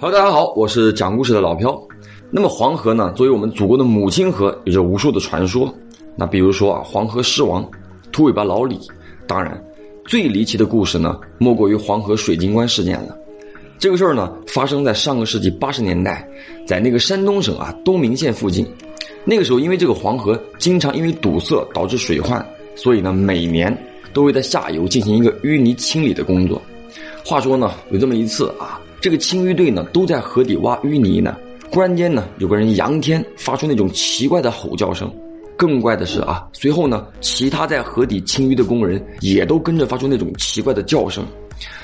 Hello，大家好，我是讲故事的老飘。那么黄河呢，作为我们祖国的母亲河，有着无数的传说。那比如说啊，黄河狮王、秃尾巴老李。当然，最离奇的故事呢，莫过于黄河水晶棺事件了。这个事儿呢，发生在上个世纪八十年代，在那个山东省啊东明县附近。那个时候，因为这个黄河经常因为堵塞导致水患，所以呢，每年都会在下游进行一个淤泥清理的工作。话说呢，有这么一次啊，这个清淤队呢都在河底挖淤泥呢，忽然间呢，有个人仰天发出那种奇怪的吼叫声。更怪的是啊，随后呢，其他在河底清淤的工人也都跟着发出那种奇怪的叫声。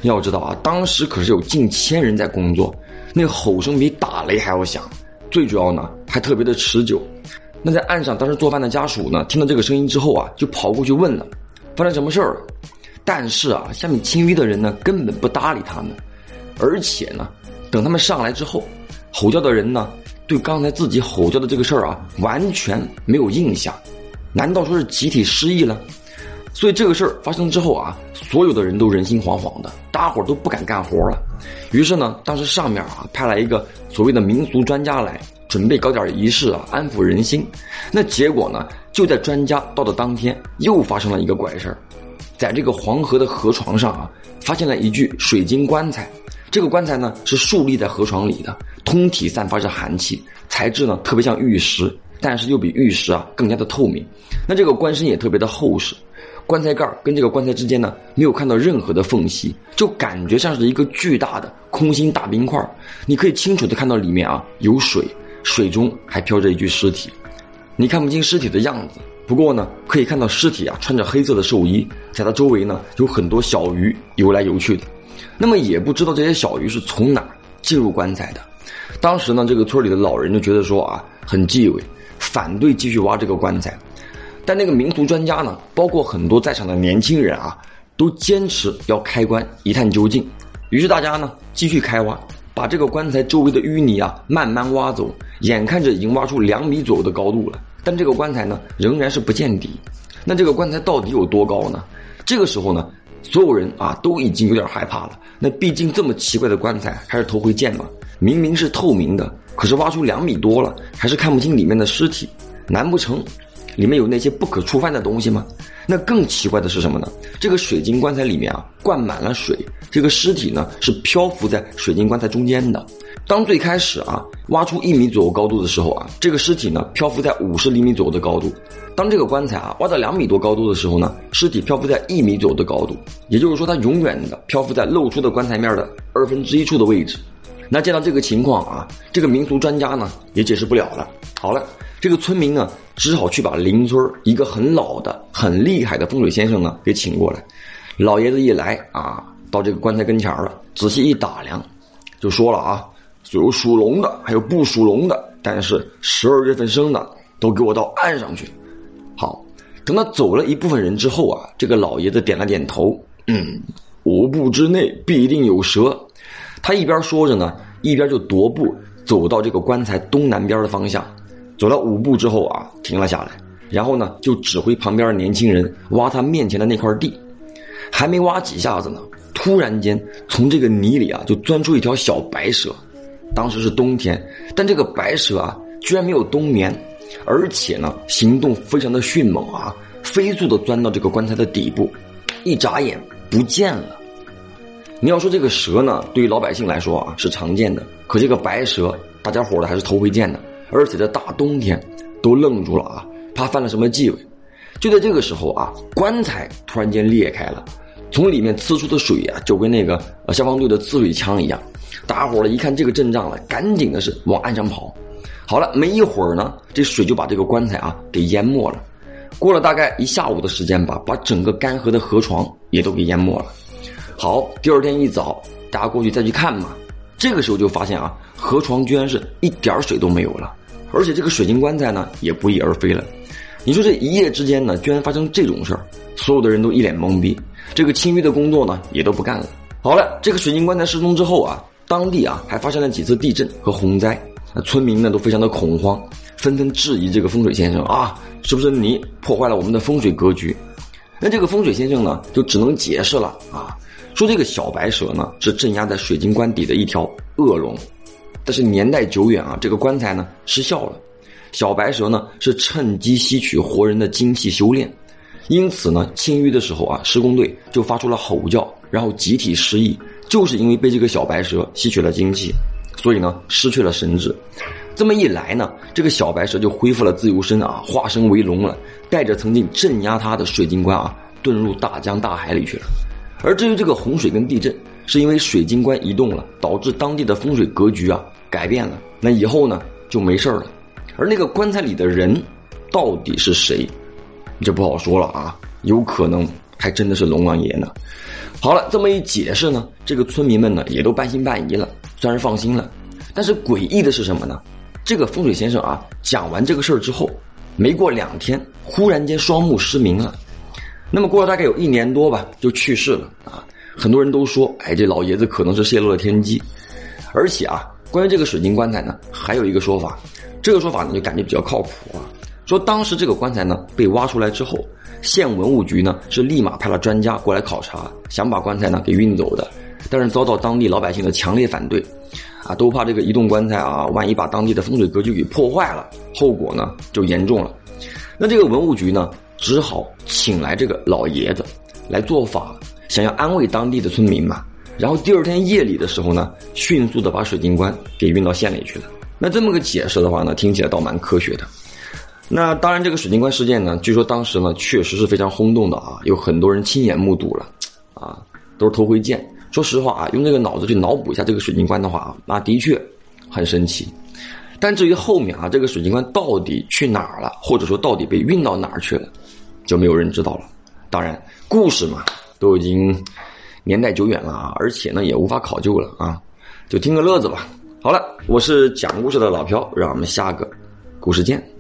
要知道啊，当时可是有近千人在工作，那吼声比打雷还要响，最主要呢还特别的持久。那在岸上当时做饭的家属呢，听到这个声音之后啊，就跑过去问了，发生什么事儿？但是啊，下面清淤的人呢根本不搭理他们，而且呢，等他们上来之后，吼叫的人呢。对刚才自己吼叫的这个事儿啊，完全没有印象，难道说是集体失忆了？所以这个事儿发生之后啊，所有的人都人心惶惶的，大伙儿都不敢干活了。于是呢，当时上面啊派来一个所谓的民俗专家来，准备搞点仪式啊，安抚人心。那结果呢，就在专家到的当天，又发生了一个怪事儿，在这个黄河的河床上啊，发现了一具水晶棺材。这个棺材呢是竖立在河床里的，通体散发着寒气，材质呢特别像玉石，但是又比玉石啊更加的透明。那这个棺身也特别的厚实，棺材盖跟这个棺材之间呢没有看到任何的缝隙，就感觉像是一个巨大的空心大冰块。你可以清楚的看到里面啊有水，水中还飘着一具尸体。你看不清尸体的样子，不过呢可以看到尸体啊穿着黑色的寿衣，在它周围呢有很多小鱼游来游去的。那么也不知道这些小鱼是从哪儿进入棺材的。当时呢，这个村里的老人就觉得说啊，很忌讳，反对继续挖这个棺材。但那个民俗专家呢，包括很多在场的年轻人啊，都坚持要开棺一探究竟。于是大家呢继续开挖，把这个棺材周围的淤泥啊慢慢挖走。眼看着已经挖出两米左右的高度了，但这个棺材呢仍然是不见底。那这个棺材到底有多高呢？这个时候呢？所有人啊都已经有点害怕了。那毕竟这么奇怪的棺材还是头回见嘛。明明是透明的，可是挖出两米多了，还是看不清里面的尸体。难不成里面有那些不可触犯的东西吗？那更奇怪的是什么呢？这个水晶棺材里面啊灌满了水，这个尸体呢是漂浮在水晶棺材中间的。当最开始啊挖出一米左右高度的时候啊，这个尸体呢漂浮在五十厘米左右的高度。当这个棺材啊挖到两米多高度的时候呢，尸体漂浮在一米左右的高度，也就是说它永远的漂浮在露出的棺材面的二分之一处的位置。那见到这个情况啊，这个民俗专家呢也解释不了了。好了，这个村民呢只好去把邻村一个很老的、很厉害的风水先生呢给请过来。老爷子一来啊，到这个棺材跟前了，仔细一打量，就说了啊，有属龙的，还有不属龙的，但是十二月份生的，都给我到岸上去。好，等他走了一部分人之后啊，这个老爷子点了点头，嗯，五步之内必定有蛇。他一边说着呢，一边就踱步走到这个棺材东南边的方向。走了五步之后啊，停了下来，然后呢，就指挥旁边的年轻人挖他面前的那块地。还没挖几下子呢，突然间从这个泥里啊，就钻出一条小白蛇。当时是冬天，但这个白蛇啊，居然没有冬眠。而且呢，行动非常的迅猛啊，飞速的钻到这个棺材的底部，一眨眼不见了。你要说这个蛇呢，对于老百姓来说啊是常见的，可这个白蛇，大家伙儿的还是头回见的，而且在大冬天都愣住了啊，怕犯了什么忌讳。就在这个时候啊，棺材突然间裂开了，从里面呲出的水啊，就跟那个呃消防队的呲水枪一样。大伙儿一看这个阵仗了，赶紧的是往岸上跑。好了，没一会儿呢，这水就把这个棺材啊给淹没了。过了大概一下午的时间吧，把整个干涸的河床也都给淹没了。好，第二天一早，大家过去再去看嘛。这个时候就发现啊，河床居然是一点水都没有了，而且这个水晶棺材呢也不翼而飞了。你说这一夜之间呢，居然发生这种事儿，所有的人都一脸懵逼。这个清淤的工作呢也都不干了。好了，这个水晶棺材失踪之后啊，当地啊还发生了几次地震和洪灾。那村民呢都非常的恐慌，纷纷质疑这个风水先生啊，是不是你破坏了我们的风水格局？那这个风水先生呢就只能解释了啊，说这个小白蛇呢是镇压在水晶棺底的一条恶龙，但是年代久远啊，这个棺材呢失效了。小白蛇呢是趁机吸取活人的精气修炼，因此呢清淤的时候啊，施工队就发出了吼叫，然后集体失忆，就是因为被这个小白蛇吸取了精气，所以呢失去了神智。这么一来呢，这个小白蛇就恢复了自由身啊，化身为龙了，带着曾经镇压它的水晶棺啊，遁入大江大海里去了。而至于这个洪水跟地震，是因为水晶棺移动了，导致当地的风水格局啊改变了。那以后呢就没事了。而那个棺材里的人，到底是谁，这不好说了啊，有可能还真的是龙王爷呢。好了，这么一解释呢，这个村民们呢也都半信半疑了，算是放心了。但是诡异的是什么呢？这个风水先生啊，讲完这个事儿之后，没过两天，忽然间双目失明了。那么过了大概有一年多吧，就去世了啊。很多人都说，哎，这老爷子可能是泄露了天机。而且啊，关于这个水晶棺材呢，还有一个说法，这个说法呢就感觉比较靠谱啊。说当时这个棺材呢被挖出来之后，县文物局呢是立马派了专家过来考察，想把棺材呢给运走的，但是遭到当地老百姓的强烈反对。啊，都怕这个移动棺材啊，万一把当地的风水格局给破坏了，后果呢就严重了。那这个文物局呢，只好请来这个老爷子来做法，想要安慰当地的村民嘛。然后第二天夜里的时候呢，迅速的把水晶棺给运到县里去了。那这么个解释的话呢，听起来倒蛮科学的。那当然，这个水晶棺事件呢，据说当时呢确实是非常轰动的啊，有很多人亲眼目睹了，啊，都是头回见。说实话啊，用这个脑子去脑补一下这个水晶棺的话啊，那的确很神奇。但至于后面啊，这个水晶棺到底去哪儿了，或者说到底被运到哪儿去了，就没有人知道了。当然，故事嘛，都已经年代久远了啊，而且呢也无法考究了啊，就听个乐子吧。好了，我是讲故事的老朴，让我们下个故事见。